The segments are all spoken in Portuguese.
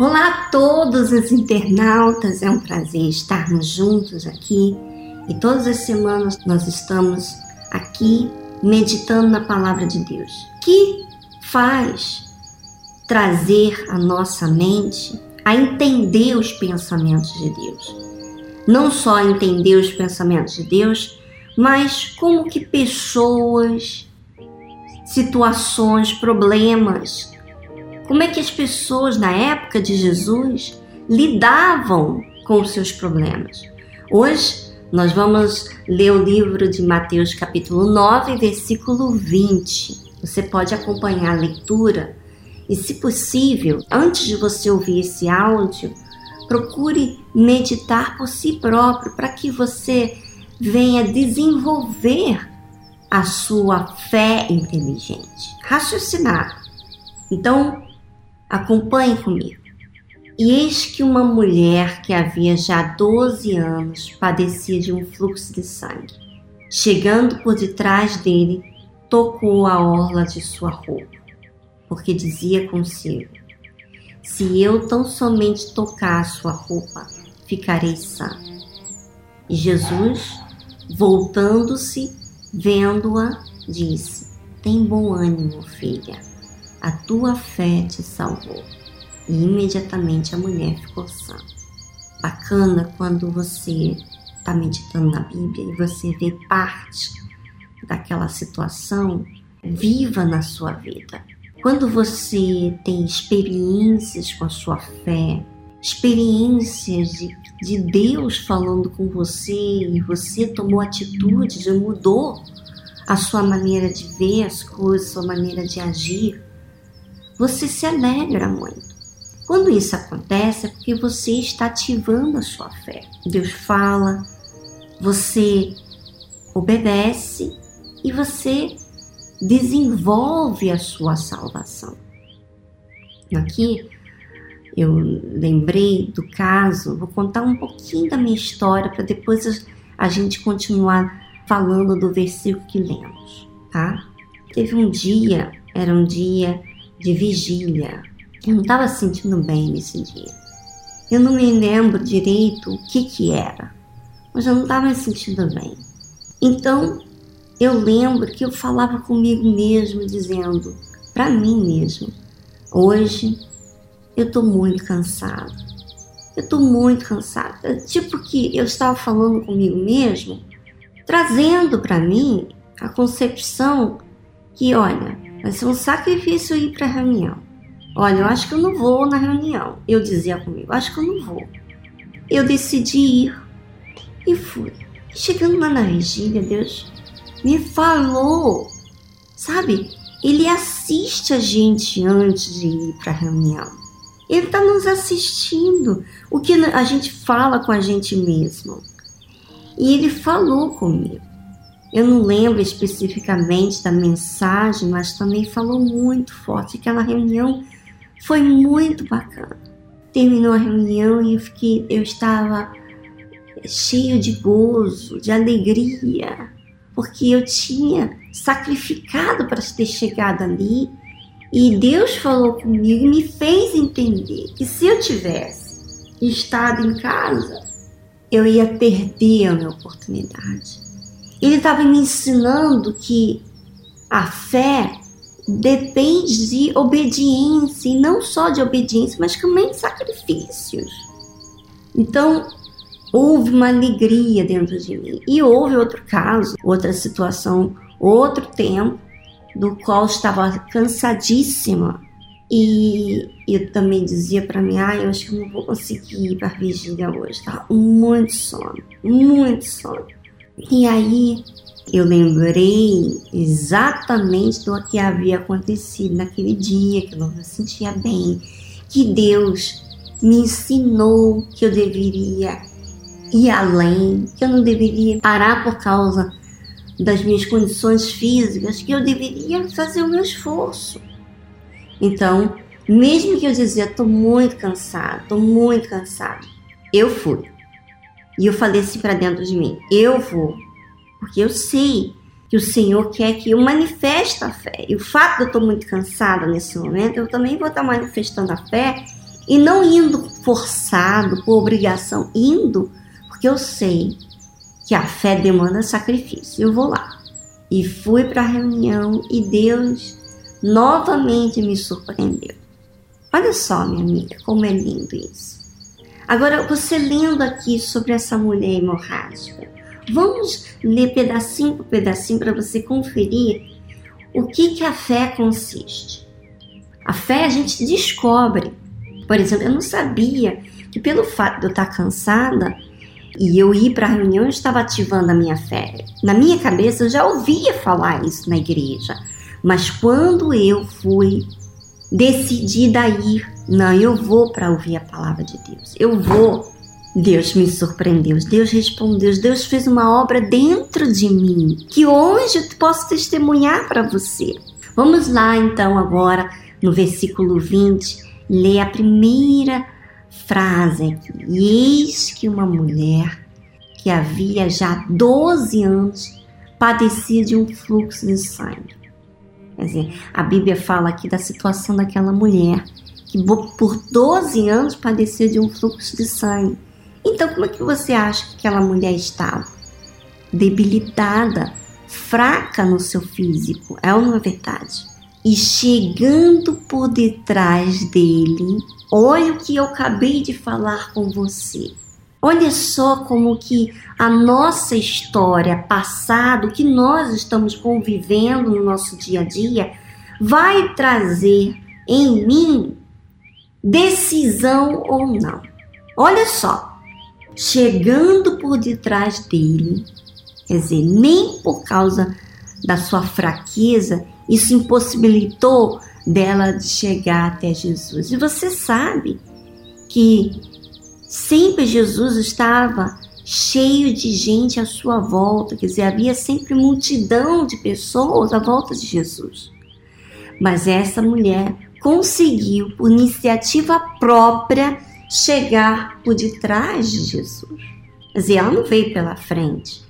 Olá a todos os internautas, é um prazer estarmos juntos aqui e todas as semanas nós estamos aqui meditando na palavra de Deus, que faz trazer a nossa mente a entender os pensamentos de Deus. Não só entender os pensamentos de Deus, mas como que pessoas, situações, problemas, como é que as pessoas na época de Jesus lidavam com os seus problemas. Hoje nós vamos ler o livro de Mateus capítulo 9, versículo 20. Você pode acompanhar a leitura e, se possível, antes de você ouvir esse áudio, procure meditar por si próprio para que você venha desenvolver a sua fé inteligente, raciocinar. Então, acompanhe comigo. E eis que uma mulher que havia já 12 anos padecia de um fluxo de sangue. Chegando por detrás dele, tocou a orla de sua roupa, porque dizia consigo: Se eu tão somente tocar a sua roupa, ficarei sã. E Jesus Voltando-se, vendo-a, disse: Tem bom ânimo, filha, a tua fé te salvou. E imediatamente a mulher ficou sã. Bacana quando você está meditando na Bíblia e você vê parte daquela situação viva na sua vida. Quando você tem experiências com a sua fé, experiências de, de Deus falando com você e você tomou atitude, já mudou a sua maneira de ver as coisas, sua maneira de agir, você se alegra muito. Quando isso acontece é porque você está ativando a sua fé. Deus fala, você obedece e você desenvolve a sua salvação. Aqui eu lembrei do caso, vou contar um pouquinho da minha história para depois a gente continuar falando do versículo que lemos, tá? Teve um dia, era um dia de vigília. Eu não estava sentindo bem nesse dia. Eu não me lembro direito o que que era, mas eu não estava me sentindo bem. Então, eu lembro que eu falava comigo mesmo, dizendo para mim mesmo: hoje eu tô muito cansada. Eu tô muito cansada. Tipo que eu estava falando comigo mesmo, trazendo para mim a concepção que, olha, vai ser um sacrifício ir para a reunião. Olha, eu acho que eu não vou na reunião. Eu dizia comigo, acho que eu não vou. Eu decidi ir e fui. Chegando lá na vigília, Deus me falou, sabe? Ele assiste a gente antes de ir para a reunião. Ele está nos assistindo. O que a gente fala com a gente mesmo. E ele falou comigo. Eu não lembro especificamente da mensagem, mas também falou muito forte. Aquela reunião foi muito bacana. Terminou a reunião e eu, fiquei, eu estava cheio de gozo, de alegria, porque eu tinha sacrificado para ter chegado ali e Deus falou comigo e me fez entender que se eu tivesse estado em casa, eu ia perder a minha oportunidade. Ele estava me ensinando que a fé depende de obediência, e não só de obediência, mas também de sacrifícios. Então, houve uma alegria dentro de mim. E houve outro caso, outra situação, outro tempo, do qual estava cansadíssima. E eu também dizia para mim, ah, eu acho que não vou conseguir ir para vigília hoje, tá muito sono, muito sono. E aí eu lembrei exatamente do que havia acontecido naquele dia, que eu não me sentia bem, que Deus me ensinou que eu deveria ir além, que eu não deveria parar por causa das minhas condições físicas que eu deveria fazer o meu esforço. Então, mesmo que eu dizia, estou muito cansado, estou muito cansado, eu fui. E eu falei assim para dentro de mim, eu vou, porque eu sei que o Senhor quer que eu manifeste a fé. E o fato de eu estar muito cansada nesse momento, eu também vou estar manifestando a fé E não indo forçado, por obrigação, indo, porque eu sei que a fé demanda sacrifício. Eu vou lá. E fui para a reunião e Deus novamente me surpreendeu. Olha só, minha amiga, como é lindo isso. Agora, você lendo aqui sobre essa mulher hemorrágica, vamos ler pedacinho por pedacinho para você conferir o que, que a fé consiste. A fé a gente descobre. Por exemplo, eu não sabia que pelo fato de eu estar cansada e eu ir para a reunião, eu estava ativando a minha fé. Na minha cabeça, eu já ouvia falar isso na igreja. Mas quando eu fui decidida a ir, não, eu vou para ouvir a palavra de Deus. Eu vou. Deus me surpreendeu, Deus respondeu, Deus fez uma obra dentro de mim que hoje eu posso testemunhar para você. Vamos lá então agora no versículo 20, ler a primeira frase aqui. Eis que uma mulher que havia já 12 anos padecia de um fluxo de sangue. Quer dizer, a Bíblia fala aqui da situação daquela mulher que por 12 anos padecia de um fluxo de sangue. Então, como é que você acha que aquela mulher estava? Debilitada, fraca no seu físico, é uma verdade. E chegando por detrás dele, olha o que eu acabei de falar com você. Olha só como que a nossa história passada, o que nós estamos convivendo no nosso dia a dia, vai trazer em mim decisão ou não. Olha só, chegando por detrás dele, quer dizer, nem por causa da sua fraqueza, isso impossibilitou dela de chegar até Jesus. E você sabe que sempre Jesus estava cheio de gente à sua volta, quer dizer, havia sempre multidão de pessoas à volta de Jesus. Mas essa mulher conseguiu, por iniciativa própria, chegar por detrás de Jesus. Quer dizer, ela não veio pela frente,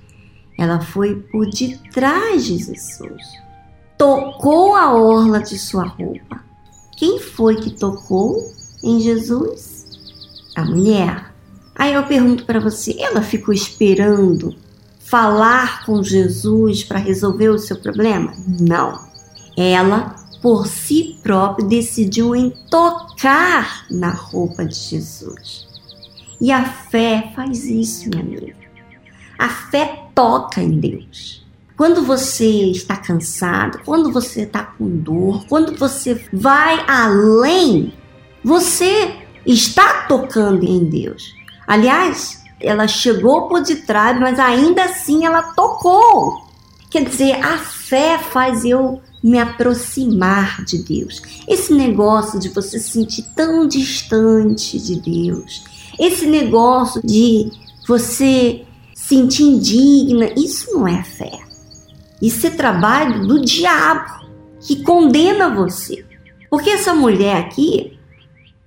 ela foi por detrás de Jesus. Tocou a orla de sua roupa. Quem foi que tocou em Jesus? A mulher. Aí eu pergunto para você, ela ficou esperando falar com Jesus para resolver o seu problema? Não. Ela, por si própria, decidiu em tocar na roupa de Jesus. E a fé faz isso, minha amiga. A fé toca em Deus. Quando você está cansado, quando você está com dor, quando você vai além, você está tocando em Deus. Aliás, ela chegou por detrás, mas ainda assim ela tocou. Quer dizer, a fé faz eu me aproximar de Deus. Esse negócio de você se sentir tão distante de Deus, esse negócio de você sentir indigna, isso não é fé. Isso é trabalho do diabo que condena você. Porque essa mulher aqui,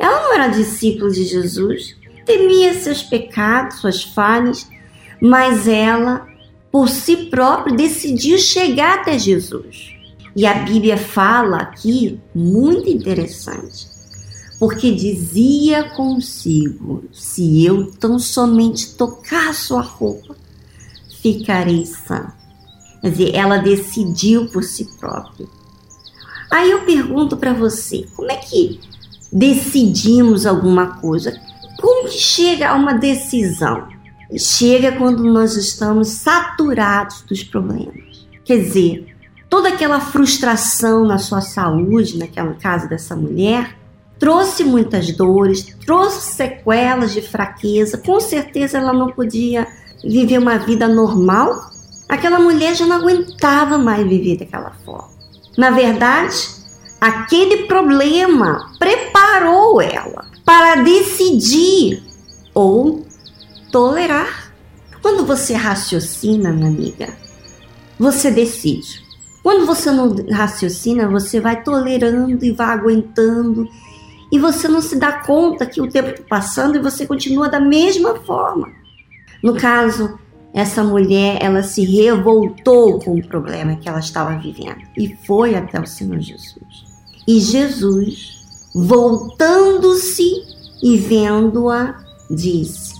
ela não era discípula de Jesus, temia seus pecados, suas falhas, mas ela, por si própria, decidiu chegar até Jesus. E a Bíblia fala aqui, muito interessante, porque dizia consigo: se eu tão somente tocar sua roupa, ficarei sã. Quer dizer, ela decidiu por si própria. Aí eu pergunto para você, como é que decidimos alguma coisa. Como que chega a uma decisão? Chega quando nós estamos saturados dos problemas. Quer dizer, toda aquela frustração na sua saúde, naquela casa dessa mulher, trouxe muitas dores, trouxe sequelas de fraqueza. Com certeza ela não podia viver uma vida normal. Aquela mulher já não aguentava mais viver daquela forma. Na verdade, aquele problema preparou ela para decidir ou tolerar. Quando você raciocina, minha amiga, você decide. Quando você não raciocina, você vai tolerando e vai aguentando e você não se dá conta que o tempo está passando e você continua da mesma forma. No caso, essa mulher, ela se revoltou com o problema que ela estava vivendo e foi até o Senhor Jesus. E Jesus, voltando-se e vendo-a, disse: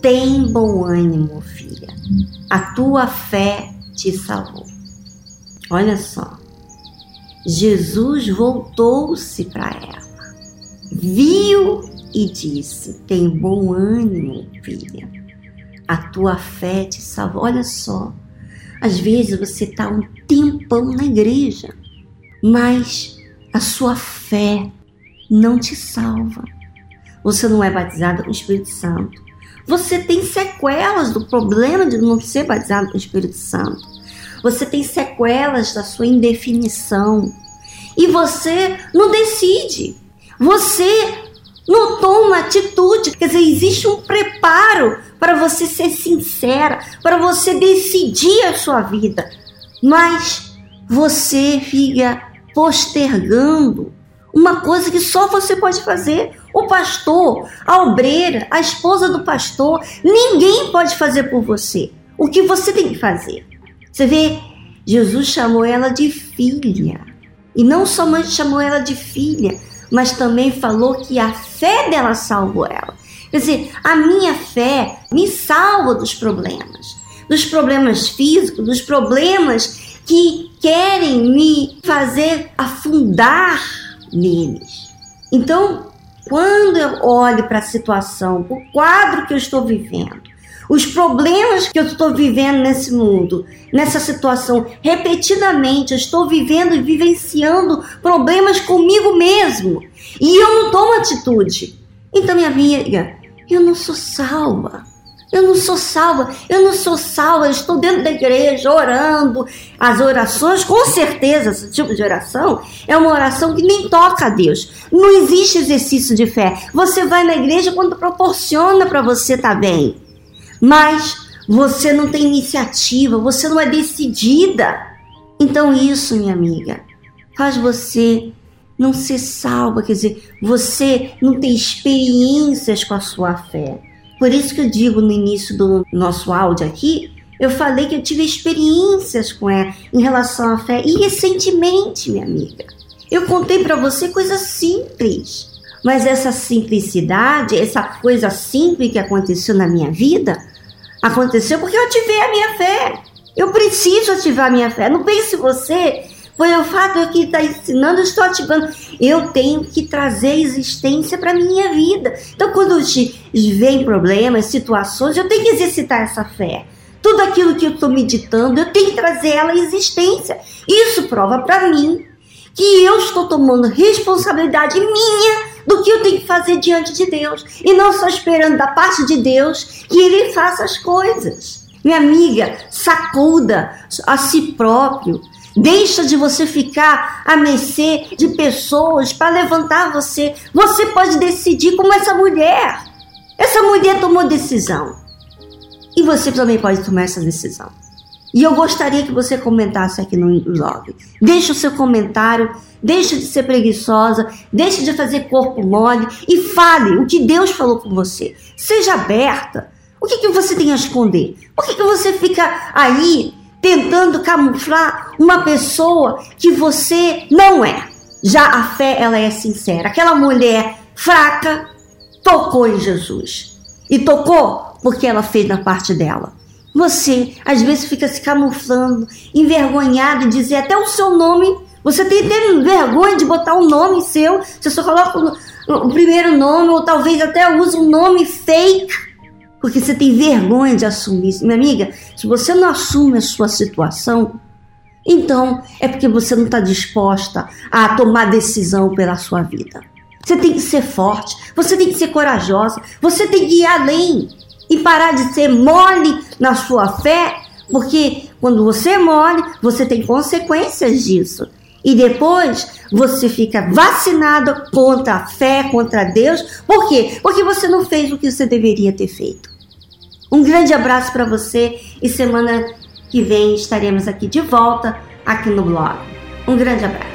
Tem bom ânimo, filha, a tua fé te salvou. Olha só, Jesus voltou-se para ela, viu e disse: Tem bom ânimo, filha, a tua fé te salvou. Olha só, às vezes você está um tempão na igreja, mas a sua fé não te salva. Você não é batizado com o Espírito Santo. Você tem sequelas do problema de não ser batizado com o Espírito Santo. Você tem sequelas da sua indefinição. E você não decide. Você não toma atitude. Quer dizer, existe um preparo para você ser sincera, para você decidir a sua vida. Mas você fica postergando uma coisa que só você pode fazer. O pastor, a obreira, a esposa do pastor, ninguém pode fazer por você. O que você tem que fazer? Você vê, Jesus chamou ela de filha. E não somente chamou ela de filha, mas também falou que a fé dela salvou ela. Quer dizer, a minha fé me salva dos problemas, dos problemas físicos, dos problemas que querem me fazer afundar neles. Então, quando eu olho para a situação, o quadro que eu estou vivendo, os problemas que eu estou vivendo nesse mundo, nessa situação, repetidamente, eu estou vivendo e vivenciando problemas comigo mesmo. E eu não tomo atitude. Então, minha amiga, eu não sou salva. Eu não sou salva, eu não sou salva, eu estou dentro da igreja orando. As orações, com certeza, esse tipo de oração é uma oração que nem toca a Deus. Não existe exercício de fé. Você vai na igreja quando proporciona para você estar tá bem. Mas você não tem iniciativa, você não é decidida. Então, isso, minha amiga, faz você não ser salva, quer dizer, você não tem experiências com a sua fé. Por isso que eu digo no início do nosso áudio aqui, eu falei que eu tive experiências com ela em relação à fé e recentemente, minha amiga. Eu contei para você coisas simples, mas essa simplicidade, essa coisa simples que aconteceu na minha vida, aconteceu porque eu ativei a minha fé. Eu preciso ativar a minha fé. Não pense você foi o fato que está ensinando, eu estou ativando. Eu tenho que trazer existência para minha vida. Então, quando vem problemas, situações, eu tenho que exercitar essa fé. Tudo aquilo que eu estou meditando, eu tenho que trazer ela à existência. Isso prova para mim que eu estou tomando responsabilidade minha do que eu tenho que fazer diante de Deus. E não só esperando da parte de Deus que Ele faça as coisas. Minha amiga, sacuda a si próprio Deixa de você ficar a mercê de pessoas para levantar você. Você pode decidir como essa mulher. Essa mulher tomou decisão. E você também pode tomar essa decisão. E eu gostaria que você comentasse aqui no blog. Deixe o seu comentário, deixe de ser preguiçosa, deixe de fazer corpo mole e fale o que Deus falou com você. Seja aberta. O que, que você tem a esconder? Por que, que você fica aí tentando camuflar uma pessoa que você não é. Já a fé, ela é sincera. Aquela mulher fraca tocou em Jesus. E tocou porque ela fez na parte dela. Você, às vezes, fica se camuflando, envergonhado dizer até o seu nome. Você tem até vergonha de botar um nome seu. Você só coloca o, o primeiro nome, ou talvez até use um nome fake porque você tem vergonha de assumir isso. Minha amiga, se você não assume a sua situação, então é porque você não está disposta a tomar decisão pela sua vida. Você tem que ser forte, você tem que ser corajosa, você tem que ir além e parar de ser mole na sua fé, porque quando você é mole, você tem consequências disso. E depois você fica vacinado contra a fé, contra Deus. Por quê? Porque você não fez o que você deveria ter feito. Um grande abraço para você e semana que vem estaremos aqui de volta aqui no blog. Um grande abraço.